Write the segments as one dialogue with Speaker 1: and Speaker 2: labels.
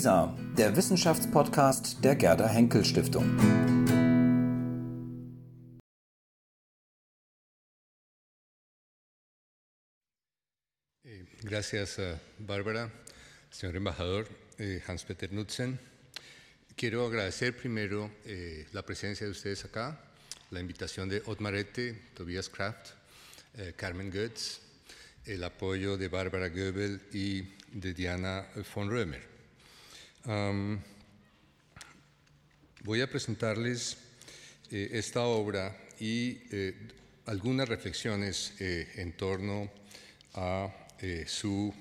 Speaker 1: WISA, der Wissenschaftspodcast der Gerda Henkel Stiftung.
Speaker 2: Eh, gracias, uh, Bárbara, señor embajador eh, Hans-Peter Nutzen. Quiero agradecer primero eh, la presencia de ustedes acá, la invitación de Otmarete, Tobias Kraft, eh, Carmen Goetz, el apoyo de Bárbara Goebel y de Diana von Römer. Voy a presentarles eh, esta obra y eh, algunas reflexiones eh, en torno a su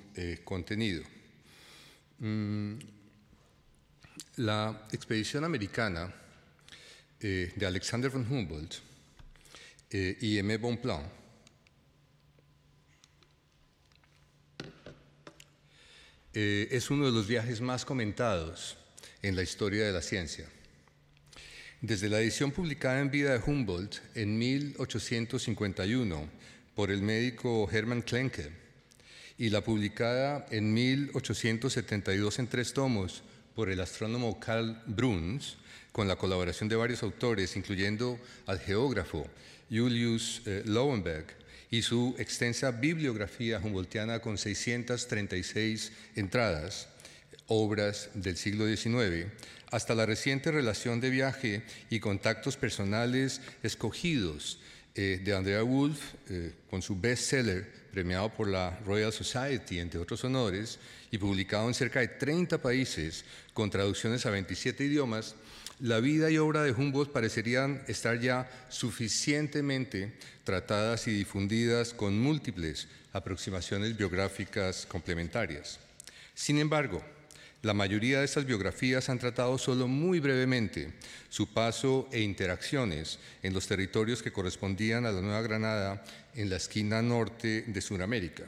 Speaker 2: contenido. Mm, la expedición americana de Alexander von Humboldt y Aimé Bonpland eh, es uno de los viajes más comentados en la historia de la ciencia. Desde la edición publicada en vida de Humboldt en 1851 por el médico Hermann Klenke y la publicada en 1872 en tres tomos por el astrónomo Karl Bruns, con la colaboración de varios autores, incluyendo al geógrafo Julius eh, Lowenberg, y su extensa bibliografía humboldtiana con 636 entradas, obras del siglo XIX, hasta la reciente relación de viaje y contactos personales escogidos eh, de Andrea Wolf, eh, con su bestseller premiado por la Royal Society, entre otros honores, y publicado en cerca de 30 países con traducciones a 27 idiomas, la vida y obra de Humboldt parecerían estar ya suficientemente tratadas y difundidas con múltiples aproximaciones biográficas complementarias. Sin embargo, la mayoría de estas biografías han tratado solo muy brevemente su paso e interacciones en los territorios que correspondían a la Nueva Granada en la esquina norte de Sudamérica.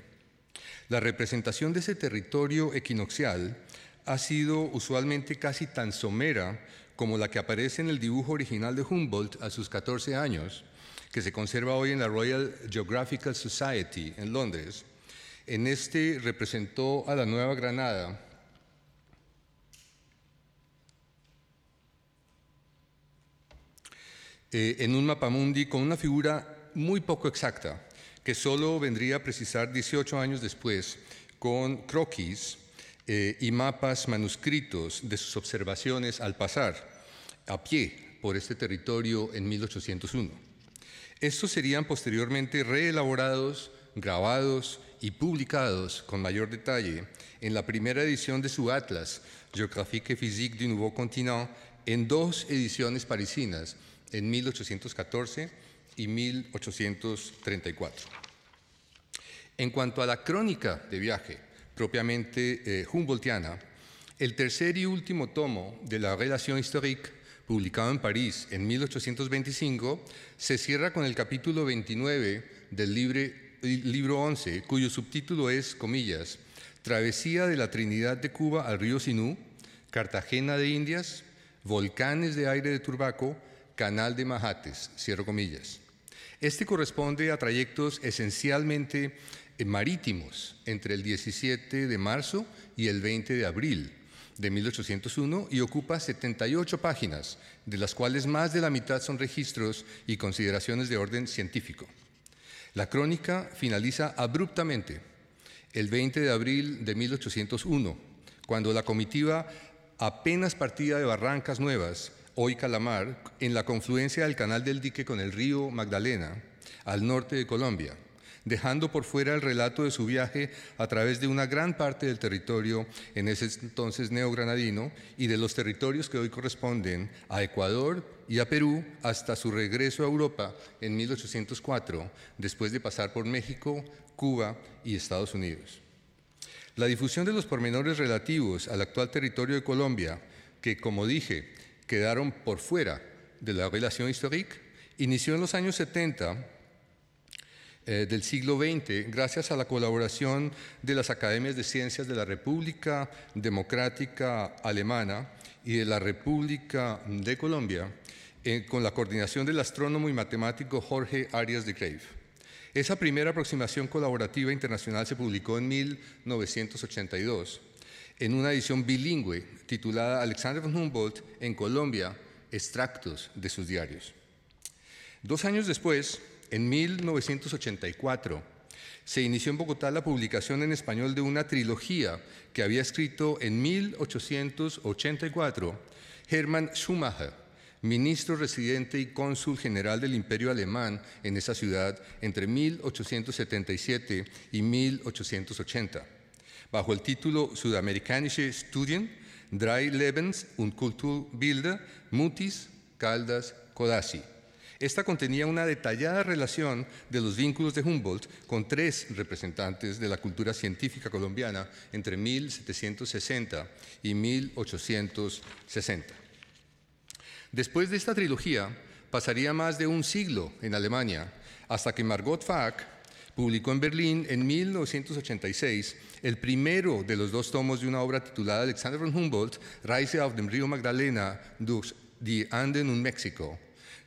Speaker 2: La representación de ese territorio equinoccial ha sido usualmente casi tan somera como la que aparece en el dibujo original de Humboldt a sus 14 años, que se conserva hoy en la Royal Geographical Society en Londres. En este representó a la Nueva Granada eh, en un mapamundi con una figura muy poco exacta, que solo vendría a precisar 18 años después con croquis eh, y mapas manuscritos de sus observaciones al pasar a pie por este territorio en 1801. Estos serían posteriormente reelaborados, grabados y publicados con mayor detalle en la primera edición de su Atlas, Géographique et Physique du Nouveau Continent, en dos ediciones parisinas, en 1814 y 1834. En cuanto a la crónica de viaje propiamente eh, humboldtiana, el tercer y último tomo de la Relación Historique, publicado en París en 1825, se cierra con el capítulo 29 del libre, libro 11, cuyo subtítulo es, comillas, Travesía de la Trinidad de Cuba al río Sinú, Cartagena de Indias, volcanes de aire de Turbaco, Canal de Mahates, cierro comillas. Este corresponde a trayectos esencialmente eh, marítimos entre el 17 de marzo y el 20 de abril de 1801 y ocupa 78 páginas, de las cuales más de la mitad son registros y consideraciones de orden científico. La crónica finaliza abruptamente el 20 de abril de 1801, cuando la comitiva apenas partía de Barrancas Nuevas hoy Calamar, en la confluencia del canal del dique con el río Magdalena, al norte de Colombia, dejando por fuera el relato de su viaje a través de una gran parte del territorio en ese entonces neogranadino y de los territorios que hoy corresponden a Ecuador y a Perú hasta su regreso a Europa en 1804, después de pasar por México, Cuba y Estados Unidos. La difusión de los pormenores relativos al actual territorio de Colombia, que como dije, quedaron por fuera de la relación histórica, inició en los años 70 eh, del siglo XX gracias a la colaboración de las Academias de Ciencias de la República Democrática Alemana y de la República de Colombia, eh, con la coordinación del astrónomo y matemático Jorge Arias de Grave. Esa primera aproximación colaborativa internacional se publicó en 1982 en una edición bilingüe titulada Alexander von Humboldt en Colombia, extractos de sus diarios. Dos años después, en 1984, se inició en Bogotá la publicación en español de una trilogía que había escrito en 1884 Hermann Schumacher, ministro residente y cónsul general del Imperio Alemán en esa ciudad entre 1877 y 1880, bajo el título Sudamerikanische Studien, Drei Lebens und Kulturbilder, Mutis, Caldas, Codazzi. Esta contenía una detallada relación de los vínculos de Humboldt con tres representantes de la cultura científica colombiana entre 1760 y 1860. Después de esta trilogía, pasaría más de un siglo en Alemania, hasta que Margot Fack publicó en Berlín en 1986 el primero de los dos tomos de una obra titulada Alexander von Humboldt, Reise auf dem Río Magdalena durch die Anden und México,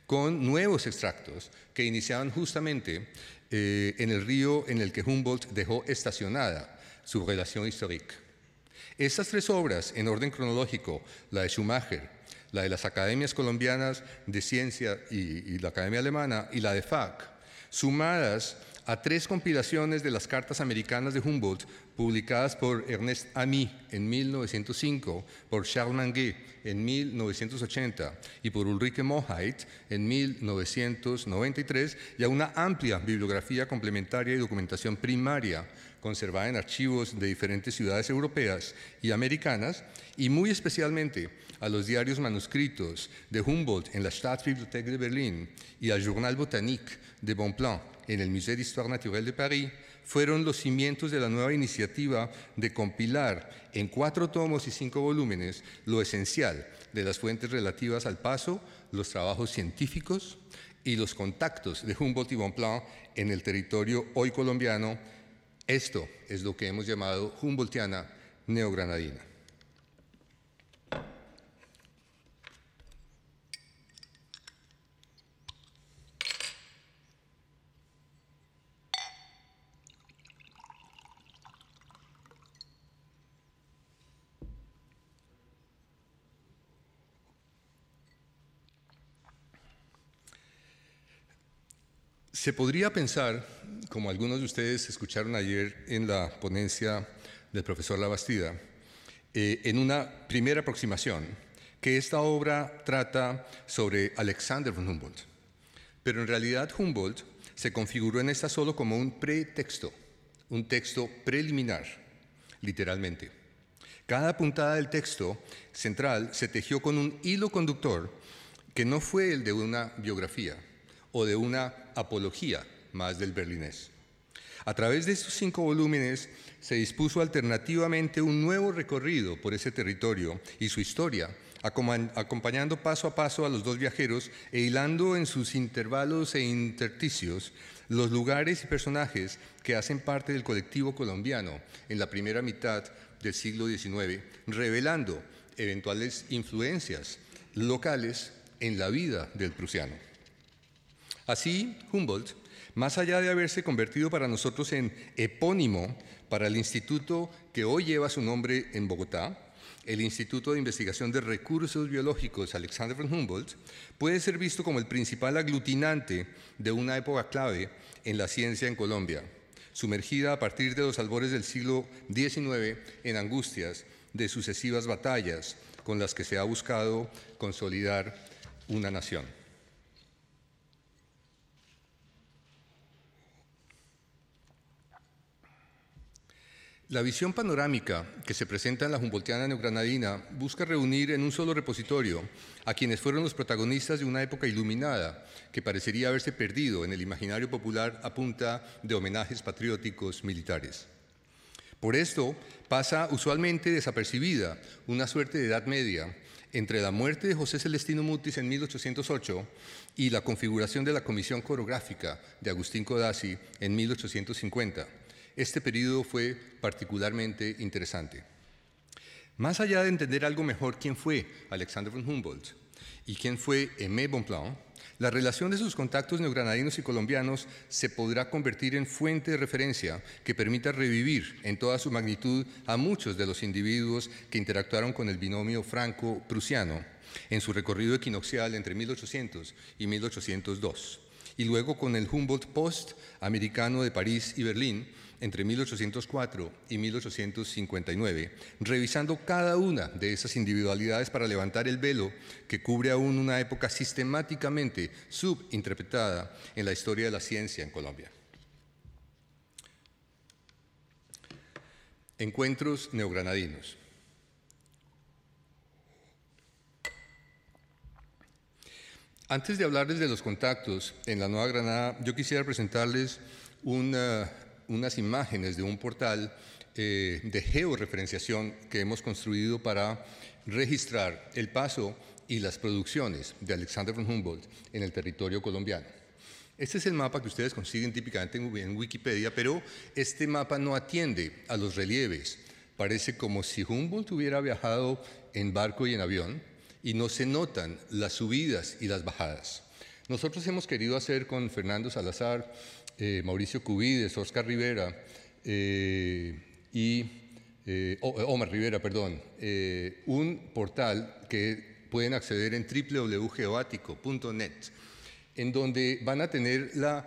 Speaker 2: con nuevos extractos que iniciaban justamente eh, en el río en el que Humboldt dejó estacionada su relación histórica. Estas tres obras, en orden cronológico, la de Schumacher, la de las academias colombianas de ciencia y, la Academia Alemana y la de FAC, sumadas a tres compilaciones de las cartas americanas de Humboldt publicadas por Ernest Ami en 1905, por Charles Manguet en 1980 y por Ulrike Mohait en 1993, y a una amplia bibliografía complementaria y documentación primaria conservada en archivos de diferentes ciudades europeas y americanas, y muy especialmente a los diarios manuscritos de Humboldt en la Staatsbibliothek de Berlín y al Journal Botanique de Bonpland en el Musée d'Histoire Naturelle de Paris, fueron los cimientos de la nueva iniciativa de compilar en cuatro tomos y cinco volúmenes lo esencial de las fuentes relativas al paso, los trabajos científicos y los contactos de Humboldt y Bonpland en el territorio hoy colombiano. Esto es lo que hemos llamado Humboldtiana neogranadina. Se podría pensar, como algunos de ustedes escucharon ayer en la ponencia del profesor Labastida, eh, en una primera aproximación, que esta obra trata sobre Alexander von Humboldt. Pero en realidad Humboldt se configuró en esta solo como un pretexto, un texto preliminar, literalmente. Cada puntada del texto central se tejió con un hilo conductor que no fue el de una biografía, o de una apología más del berlinés. A través de estos cinco volúmenes se dispuso alternativamente un nuevo recorrido por ese territorio y su historia, acompañando paso a paso a los dos viajeros e hilando en sus intervalos e intersticios los lugares y personajes que hacen parte del colectivo colombiano en la primera mitad del siglo XIX, revelando eventuales influencias locales en la vida del prusiano. Así, Humboldt, más allá de haberse convertido para nosotros en epónimo para el instituto que hoy lleva su nombre en Bogotá, el Instituto de Investigación de Recursos Biológicos Alexander von Humboldt, puede ser visto como el principal aglutinante de una época clave en la ciencia en Colombia, sumergida a partir de los albores del siglo XIX en angustias de sucesivas batallas con las que se ha buscado consolidar una nación. La visión panorámica que se presenta en la Humboldtiana neogranadina busca reunir en un solo repositorio a quienes fueron los protagonistas de una época iluminada que parecería haberse perdido en el imaginario popular a punta de homenajes patrióticos militares. Por esto pasa usualmente desapercibida una suerte de edad media entre la muerte de José Celestino Mutis en 1808 y la configuración de la Comisión Coreográfica de Agustín Codazzi en 1850 este periodo fue particularmente interesante. Más allá de entender algo mejor quién fue Alexander von Humboldt y quién fue Aimé Bonpland, La relación de sus contactos neogranadinos y colombianos se podrá convertir en fuente de referencia que permita revivir en toda su magnitud a muchos de los individuos que interactuaron con el binomio franco-prusiano en su recorrido equinoccial entre 1800 y 1802, y luego con el Humboldt Post americano de París y Berlín, entre 1804 y 1859, revisando cada una de esas individualidades para levantar el velo que cubre aún una época sistemáticamente subinterpretada en la historia de la ciencia en Colombia. Encuentros neogranadinos. Antes de hablarles de los contactos en la Nueva Granada, yo quisiera presentarles una unas imágenes de un portal eh, de georreferenciación que hemos construido para registrar el paso y las producciones de Alexander von Humboldt en el territorio colombiano. Este es el mapa que ustedes consiguen típicamente en Wikipedia, pero este mapa no atiende a los relieves. Parece como si Humboldt hubiera viajado en barco y en avión y no se notan las subidas y las bajadas. Nosotros hemos querido hacer con Fernando Salazar eh, Mauricio Cubides, Oscar Rivera eh, y eh, Omar Rivera, perdón, un portal que pueden acceder en www.geoático.net, en donde van a tener la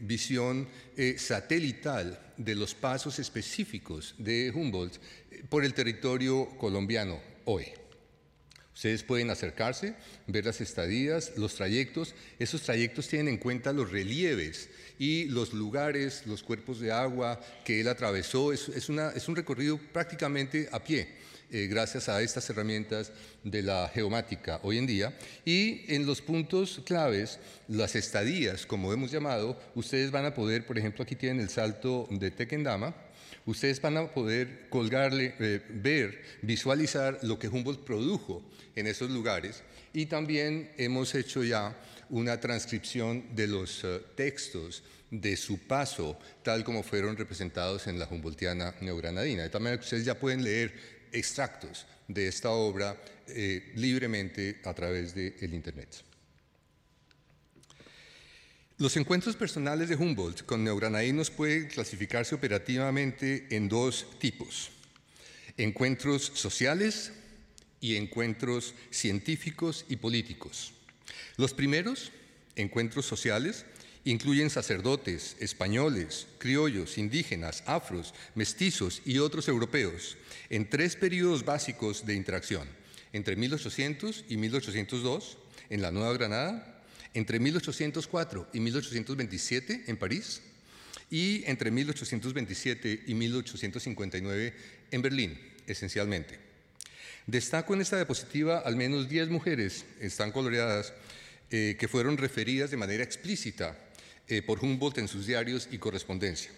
Speaker 2: visión satelital de los pasos específicos de Humboldt por el territorio colombiano hoy. Ustedes pueden acercarse, ver las estadías, los trayectos. Esos trayectos tienen en cuenta los relieves y los lugares, los cuerpos de agua que él atravesó. Es, un recorrido prácticamente a pie. Eh, gracias a estas herramientas de la geomática hoy en día. Y en los puntos claves, las estadías, como hemos llamado, ustedes van a poder, por ejemplo, aquí tienen el salto de Tequendama, ustedes van a poder colgarle, eh, ver, visualizar lo que Humboldt produjo en esos lugares y también hemos hecho ya una transcripción de los eh, textos de su paso, tal como fueron representados en la Humboldtiana neogranadina. De tal manera que ustedes ya pueden leer extractos de esta obra eh, libremente a través del Internet. Los encuentros personales de Humboldt con neogranadinos pueden clasificarse operativamente en dos tipos. Encuentros sociales y encuentros científicos y políticos. Los primeros, encuentros sociales, incluyen sacerdotes, españoles, criollos, indígenas, afros, mestizos y otros europeos, en tres periodos básicos de interacción, entre 1800 y 1802 en la Nueva Granada, entre 1804 y 1827 en París y entre 1827 y 1859 en Berlín, esencialmente. Destaco en esta diapositiva al menos 10 mujeres, están coloreadas, eh, que fueron referidas de manera explícita eh, por Humboldt en sus diarios y correspondencia.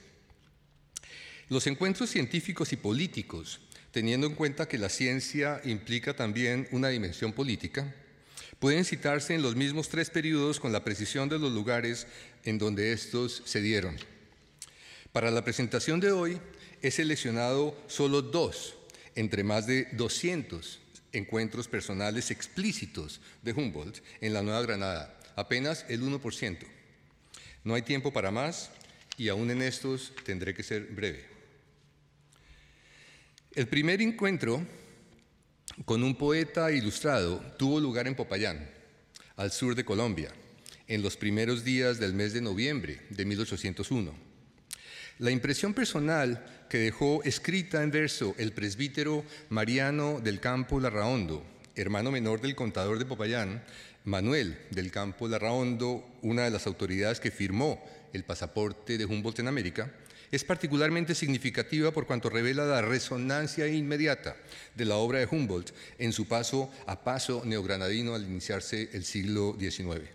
Speaker 2: Los encuentros científicos y políticos, teniendo en cuenta que la ciencia implica también una dimensión política, pueden citarse en los mismos tres periodos con la precisión de los lugares en donde estos se dieron. Para la presentación de hoy he seleccionado solo dos entre más de 200 encuentros personales explícitos de Humboldt en la Nueva Granada, apenas el 1%. No hay tiempo para más y aún en estos tendré que ser breve. El primer encuentro con un poeta ilustrado tuvo lugar en Popayán, al sur de Colombia, en los primeros días del mes de noviembre de 1801. La impresión personal que dejó escrita en verso el presbítero Mariano del Campo Larraondo, hermano menor del contador de Popayán, Manuel del Campo Larraondo, una de las autoridades que firmó el pasaporte de Humboldt en América, es particularmente significativa por cuanto revela la resonancia inmediata de la obra de Humboldt en su paso a paso neogranadino al iniciarse el siglo XIX.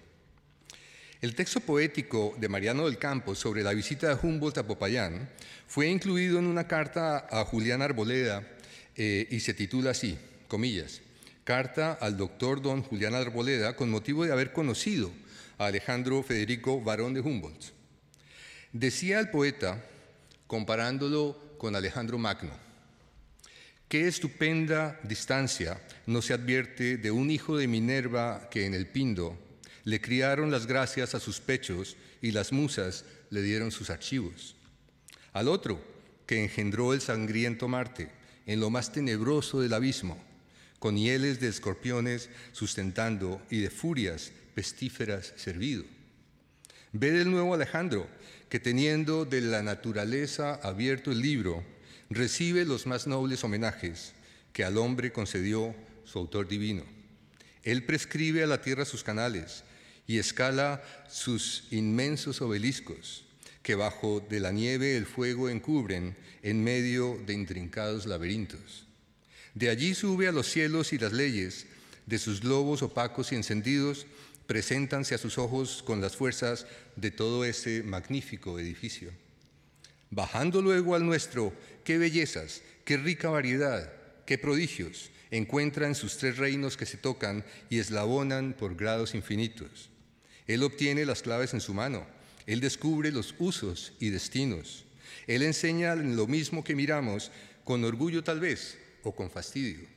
Speaker 2: El texto poético de Mariano del Campo sobre la visita de Humboldt a Popayán fue incluido en una carta a Julián Arboleda eh, y se titula así, comillas, Carta al doctor don Julián Arboleda con motivo de haber conocido a Alejandro Federico Barón de Humboldt. Decía el poeta comparándolo con Alejandro Magno. Qué estupenda distancia no se advierte de un hijo de Minerva que en el Pindo le criaron las gracias a sus pechos y las musas le dieron sus archivos. Al otro, que engendró el sangriento Marte, en lo más tenebroso del abismo, con hieles de escorpiones sustentando y de furias pestíferas servido. Ve del nuevo Alejandro, que teniendo de la naturaleza abierto el libro, recibe los más nobles homenajes que al hombre concedió su autor divino. Él prescribe a la tierra sus canales y escala sus inmensos obeliscos, que bajo de la nieve el fuego encubren en medio de intrincados laberintos. De allí sube a los cielos y las leyes, de sus globos opacos y encendidos, preséntanse a sus ojos con las fuerzas de todo ese magnífico edificio. Bajando luego al nuestro, qué bellezas, qué rica variedad, qué prodigios encuentra en sus tres reinos que se tocan y eslabonan por grados infinitos. Él obtiene las claves en su mano, Él descubre los usos y destinos, Él enseña lo mismo que miramos, con orgullo tal vez o con fastidio.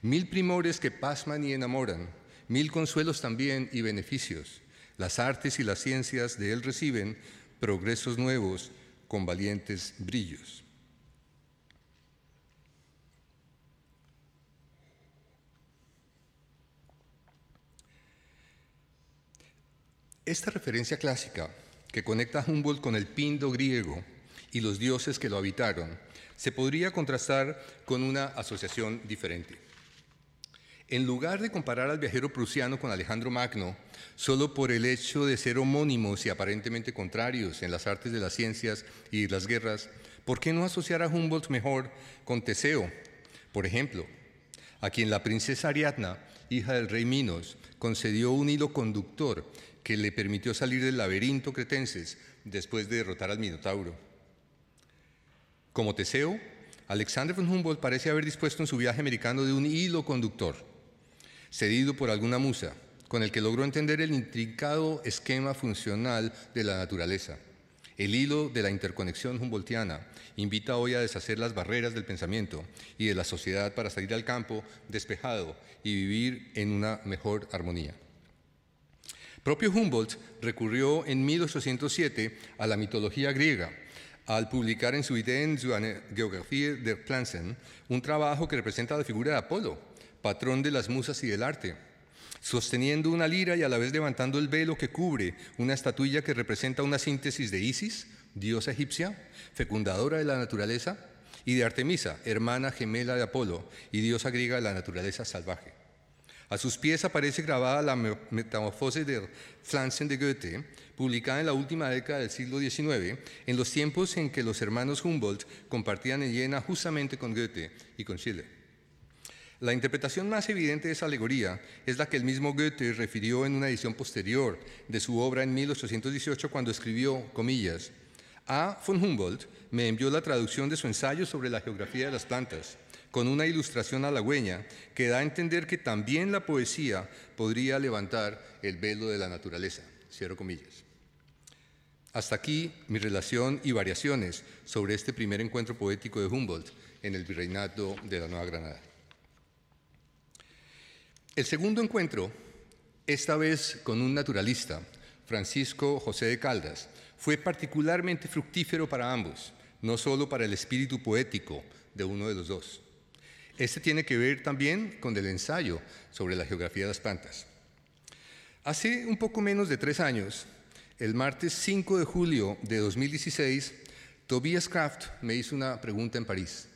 Speaker 2: Mil primores que pasman y enamoran, mil consuelos también y beneficios. Las artes y las ciencias de Él reciben progresos nuevos con valientes brillos. Esta referencia clásica, que conecta Humboldt con el pindo griego y los dioses que lo habitaron, se podría contrastar con una asociación diferente. En lugar de comparar al viajero prusiano con Alejandro Magno, solo por el hecho de ser homónimos y aparentemente contrarios en las artes de las ciencias y las guerras, ¿por qué no asociar a Humboldt mejor con Teseo, por ejemplo, a quien la princesa Ariadna, hija del rey Minos, concedió un hilo conductor que le permitió salir del laberinto cretenses después de derrotar al Minotauro? Como Teseo, Alexander von Humboldt parece haber dispuesto en su viaje americano de un hilo conductor cedido por alguna musa, con el que logró entender el intrincado esquema funcional de la naturaleza. El hilo de la interconexión humboldtiana invita hoy a deshacer las barreras del pensamiento y de la sociedad para salir al campo despejado y vivir en una mejor armonía. Propio Humboldt recurrió en 1807 a la mitología griega al publicar en su Ideen zur Geographie der Pflanzen un trabajo que representa la figura de Apolo, patrón de las musas y del arte, sosteniendo una lira y a la vez levantando el velo que cubre una estatuilla que representa una síntesis de Isis, diosa egipcia, fecundadora de la naturaleza, y de Artemisa, hermana gemela de Apolo y diosa griega de la naturaleza salvaje. A sus pies aparece grabada la Metamorfosis de Pflanzen de Goethe, publicada en la última década del siglo XIX, en los tiempos en que los hermanos Humboldt compartían en Jena justamente con Goethe y con Schiller. La interpretación más evidente de esa alegoría es la que el mismo Goethe refirió en una edición posterior de su obra en 1818 cuando escribió, comillas, A. von Humboldt me envió la traducción de su ensayo sobre la geografía de las plantas, con una ilustración halagüeña que da a entender que también la poesía podría levantar el velo de la naturaleza. Cierro comillas. Hasta aquí mi relación y variaciones sobre este primer encuentro poético de Humboldt en el virreinato de la Nueva Granada. El segundo encuentro, esta vez con un naturalista, Francisco José de Caldas, fue particularmente fructífero para ambos, no solo para el espíritu poético de uno de los dos. Este tiene que ver también con el ensayo sobre la geografía de las plantas. Hace un poco menos de tres años, el martes 5 de julio de 2016, Tobias Kraft me hizo una pregunta en París.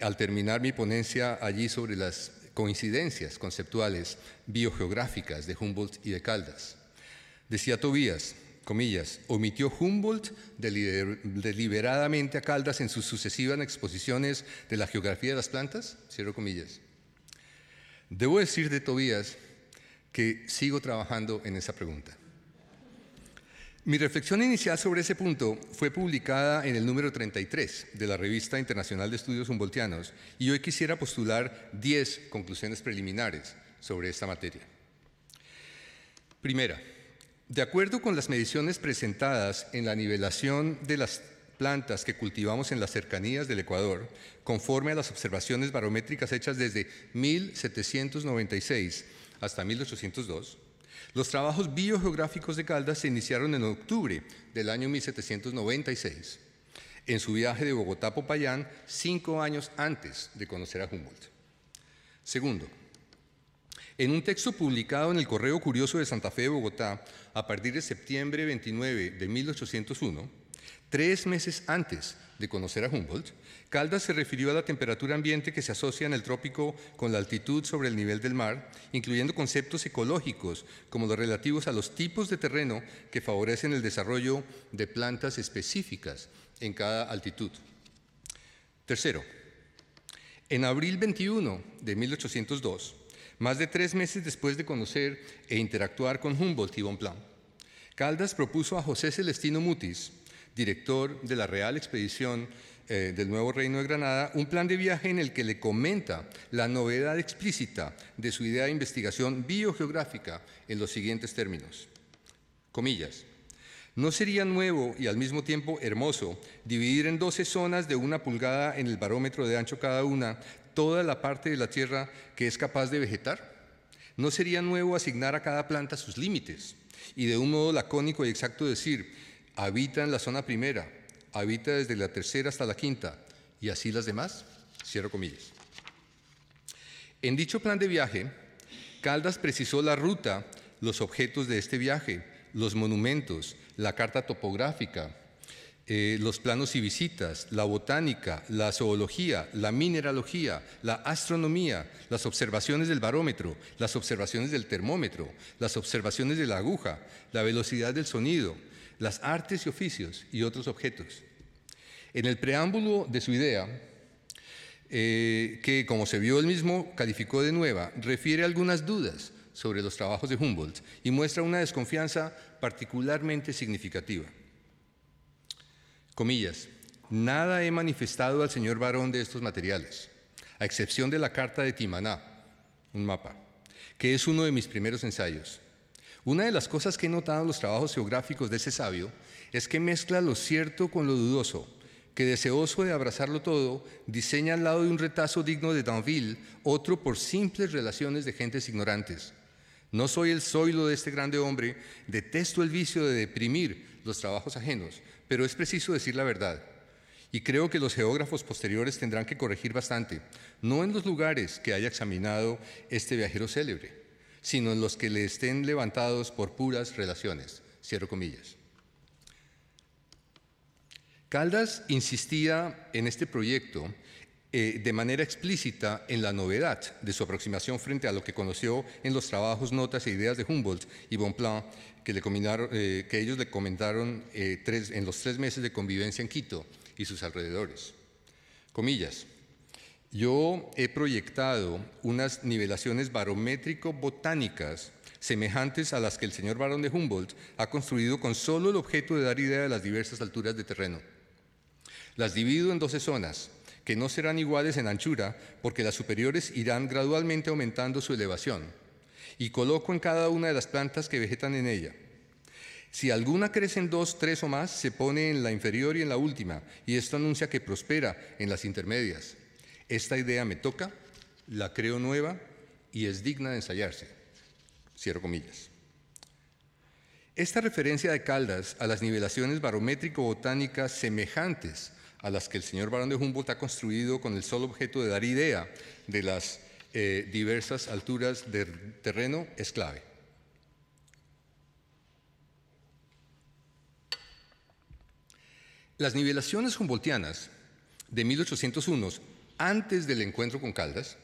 Speaker 2: Al terminar mi ponencia allí sobre las coincidencias conceptuales biogeográficas de Humboldt y de Caldas. Decía Tobías, comillas, omitió Humboldt deliberadamente a Caldas en sus sucesivas exposiciones de la geografía de las plantas, cierro comillas. Debo decir de Tobías que sigo trabajando en esa pregunta. Mi reflexión inicial sobre ese punto fue publicada en el número 33 de la Revista Internacional de Estudios Humboldtianos y hoy quisiera postular 10 conclusiones preliminares sobre esta materia. Primera, de acuerdo con las mediciones presentadas en la nivelación de las plantas que cultivamos en las cercanías del Ecuador, conforme a las observaciones barométricas hechas desde 1796 hasta 1802, Los trabajos biogeográficos de Caldas se iniciaron en octubre del año 1796, en su viaje de Bogotá a Popayán, cinco años antes de conocer a Humboldt. Segundo, en un texto publicado en el Correo Curioso de Santa Fe de Bogotá a partir de septiembre 29 de 1801, tres meses antes de conocer a Humboldt, Caldas se refirió a la temperatura ambiente que se asocia en el trópico con la altitud sobre el nivel del mar, incluyendo conceptos ecológicos como los relativos a los tipos de terreno que favorecen el desarrollo de plantas específicas en cada altitud. Tercero, en abril 21 de 1802, más de tres meses después de conocer e interactuar con Humboldt y Bonpland, Caldas propuso a José Celestino Mutis, director de la Real Expedición eh, del Nuevo Reino de Granada, un plan de viaje en el que le comenta la novedad explícita de su idea de investigación biogeográfica en los siguientes términos. Comillas. ¿No sería nuevo y al mismo tiempo hermoso dividir en 12 zonas de una pulgada en el barómetro de ancho cada una toda la parte de la Tierra que es capaz de vegetar? ¿No sería nuevo asignar a cada planta sus límites y de un modo lacónico y exacto decir, habita en la zona primera, habita desde la tercera hasta la quinta, y así las demás? Cierro comillas. En dicho plan de viaje, Caldas precisó la ruta, los objetos de este viaje, los monumentos, la carta topográfica, eh, los planos y visitas, la botánica, la zoología, la mineralogía, la astronomía, las observaciones del barómetro, las observaciones del termómetro, las observaciones de la aguja, la velocidad del sonido, las artes y oficios y otros objetos. En el preámbulo de su idea, eh, que como se vio él mismo calificó de nueva, refiere algunas dudas sobre los trabajos de Humboldt y muestra una desconfianza particularmente significativa. Comillas, nada he manifestado al señor varón de estos materiales, a excepción de la carta de Timaná, un mapa, que es uno de mis primeros ensayos. Una de las cosas que he notado en los trabajos geográficos de ese sabio es que mezcla lo cierto con lo dudoso, que deseoso de abrazarlo todo, diseña al lado de un retazo digno de Danville otro por simples relaciones de gentes ignorantes. No soy el zoilo de este grande hombre, detesto el vicio de deprimir los trabajos ajenos, pero es preciso decir la verdad. Y creo que los geógrafos posteriores tendrán que corregir bastante, no en los lugares que haya examinado este viajero célebre, sino en los que le estén levantados por puras relaciones. Cierro comillas. Caldas insistía en este proyecto eh, de manera explícita en la novedad de su aproximación frente a lo que conoció en los trabajos, notas e ideas de Humboldt y Bonpland, que, le eh, que ellos le comentaron eh, en los tres meses de convivencia en Quito y sus alrededores. Comillas. Yo he proyectado unas nivelaciones barométrico-botánicas semejantes a las que el señor barón de Humboldt ha construido con solo el objeto de dar idea de las diversas alturas de terreno. Las divido en 12 zonas, que no serán iguales en anchura, porque las superiores irán gradualmente aumentando su elevación, y coloco en cada una de las plantas que vegetan en ella. Si alguna crece en dos, tres o más, se pone en la inferior y en la última, y esto anuncia que prospera en las intermedias. Esta idea me toca, la creo nueva y es digna de ensayarse. Cierro comillas. Esta referencia de Caldas a las nivelaciones barométrico-botánicas semejantes a las que el señor Barón de Humboldt ha construido con el solo objeto de dar idea de las eh, diversas alturas del terreno es clave. Las nivelaciones humboldtianas de 1801 antes del encuentro con Caldas,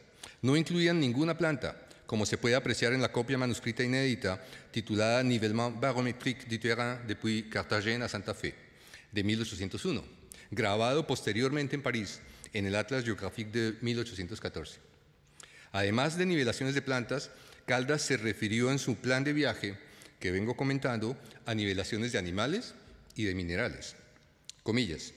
Speaker 2: no incluían ninguna planta, como se puede apreciar en la copia manuscrita inédita titulada Nivellement barométrique du terrain depuis Cartagena a Santa Fe, de 1801, grabado posteriormente en París en el Atlas Geographique de 1814. Además de nivelaciones de plantas, Caldas se refirió en su plan de viaje, que vengo comentando, a nivelaciones de animales y de minerales. Comillas.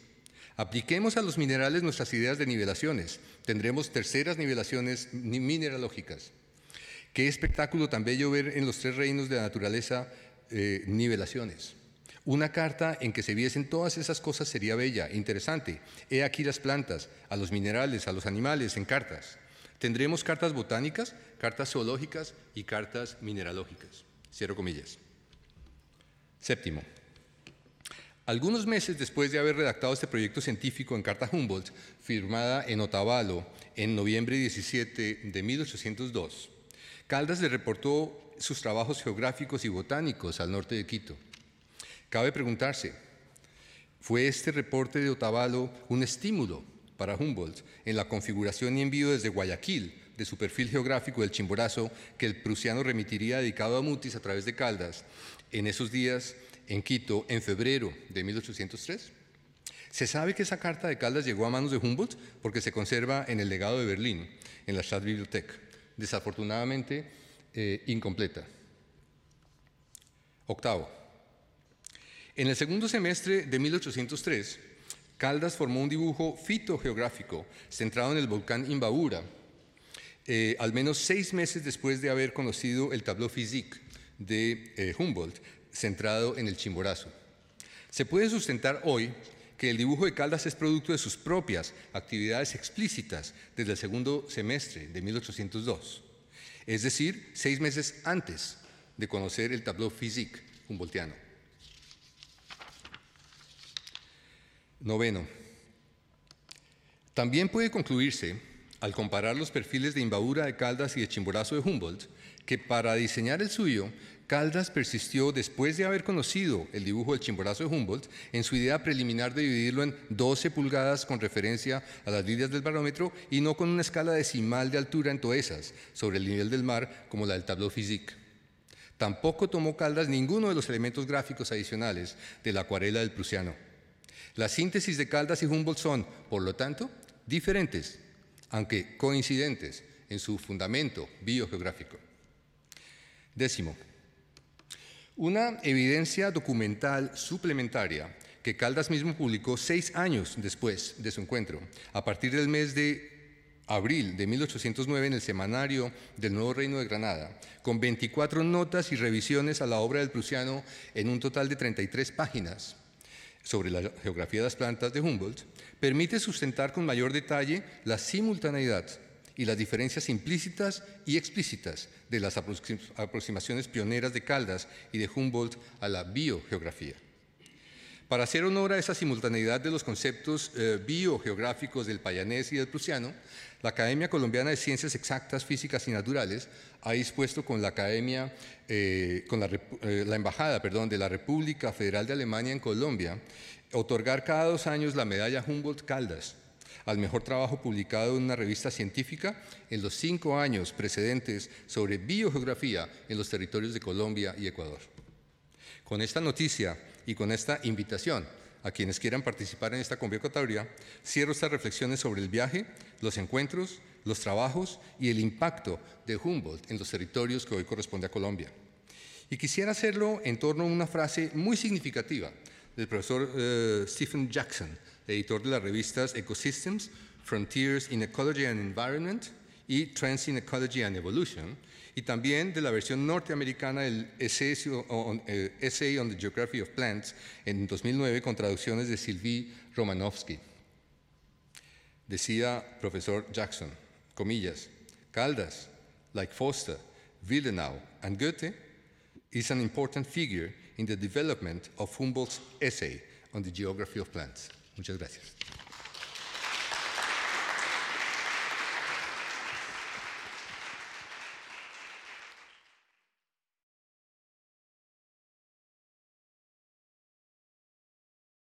Speaker 2: Apliquemos a los minerales nuestras ideas de nivelaciones. Tendremos terceras nivelaciones mineralógicas. Qué espectáculo tan bello ver en los tres reinos de la naturaleza eh, nivelaciones. Una carta en que se viesen todas esas cosas sería bella, interesante. He aquí las plantas, a los minerales, a los animales, en cartas. Tendremos cartas botánicas, cartas zoológicas y cartas mineralógicas. Cierro comillas. Séptimo. Algunos meses después de haber redactado este proyecto científico en Carta Humboldt, firmada en Otavalo en noviembre 17 de 1802, Caldas le reportó sus trabajos geográficos y botánicos al norte de Quito. Cabe preguntarse, ¿fue este reporte de Otavalo un estímulo para Humboldt en la configuración y envío desde Guayaquil de su perfil geográfico del Chimborazo que el prusiano remitiría dedicado a Mutis a través de Caldas en esos días en Quito en febrero de 1803? Se sabe que esa carta de Caldas llegó a manos de Humboldt porque se conserva en el legado de Berlín, en la Stadtbibliothek, desafortunadamente eh, incompleta. Octavo. En el segundo semestre de 1803, Caldas formó un dibujo fitogeográfico centrado en el volcán Imbabura, eh, al menos seis meses después de haber conocido el tableau physique de eh, Humboldt, centrado en el Chimborazo. Se puede sustentar hoy que el dibujo de Caldas es producto de sus propias actividades explícitas desde el segundo semestre de 1802, es decir, seis meses antes de conocer el tableau physique humboldtiano. Noveno. También puede concluirse, al comparar los perfiles de Imbabura de Caldas y de Chimborazo de Humboldt, que para diseñar el suyo, Caldas persistió, después de haber conocido el dibujo del chimborazo de Humboldt, en su idea preliminar de dividirlo en 12 pulgadas con referencia a las líneas del barómetro y no con una escala decimal de altura en toesas sobre el nivel del mar como la del tableau physique. Tampoco tomó Caldas ninguno de los elementos gráficos adicionales de la acuarela del prusiano. La síntesis de Caldas y Humboldt son, por lo tanto, diferentes, aunque coincidentes en su fundamento biogeográfico. Décimo, una evidencia documental suplementaria que Caldas mismo publicó seis años después de su encuentro, a partir del mes de abril de 1809 en el Semanario del Nuevo Reino de Granada, con 24 notas y revisiones a la obra del prusiano en un total de 33 páginas sobre la geografía de las plantas de Humboldt, permite sustentar con mayor detalle la simultaneidad y las diferencias implícitas y explícitas de las aproximaciones pioneras de Caldas y de Humboldt a la biogeografía. Para hacer honor a esa simultaneidad de los conceptos eh, biogeográficos del payanés y del prusiano, la Academia Colombiana de Ciencias Exactas, Físicas y Naturales ha dispuesto con la Academia, eh, con la, eh, Embajada de la República Federal de Alemania en Colombia, otorgar cada dos años la medalla Humboldt Caldas al mejor trabajo publicado en una revista científica en los cinco años precedentes sobre biogeografía en los territorios de Colombia y Ecuador. Con esta noticia y con esta invitación a quienes quieran participar en esta convocatoria, cierro estas reflexiones sobre el viaje, los encuentros, los trabajos y el impacto de Humboldt en los territorios que hoy corresponde a Colombia. Y quisiera hacerlo en torno a una frase muy significativa del profesor eh, Stephen Jackson, editor de las revistas Ecosystems, Frontiers in Ecology and Environment y Trends in Ecology and Evolution, y también de la versión norteamericana del Essay on, the Geography of Plants en 2009 con traducciones de Sylvie Romanovsky. Decía profesor Jackson, comillas, Caldas, like Foster, Wildenau and Goethe, is an important figure in the development of Humboldt's essay on the geography of plants. Muchas gracias.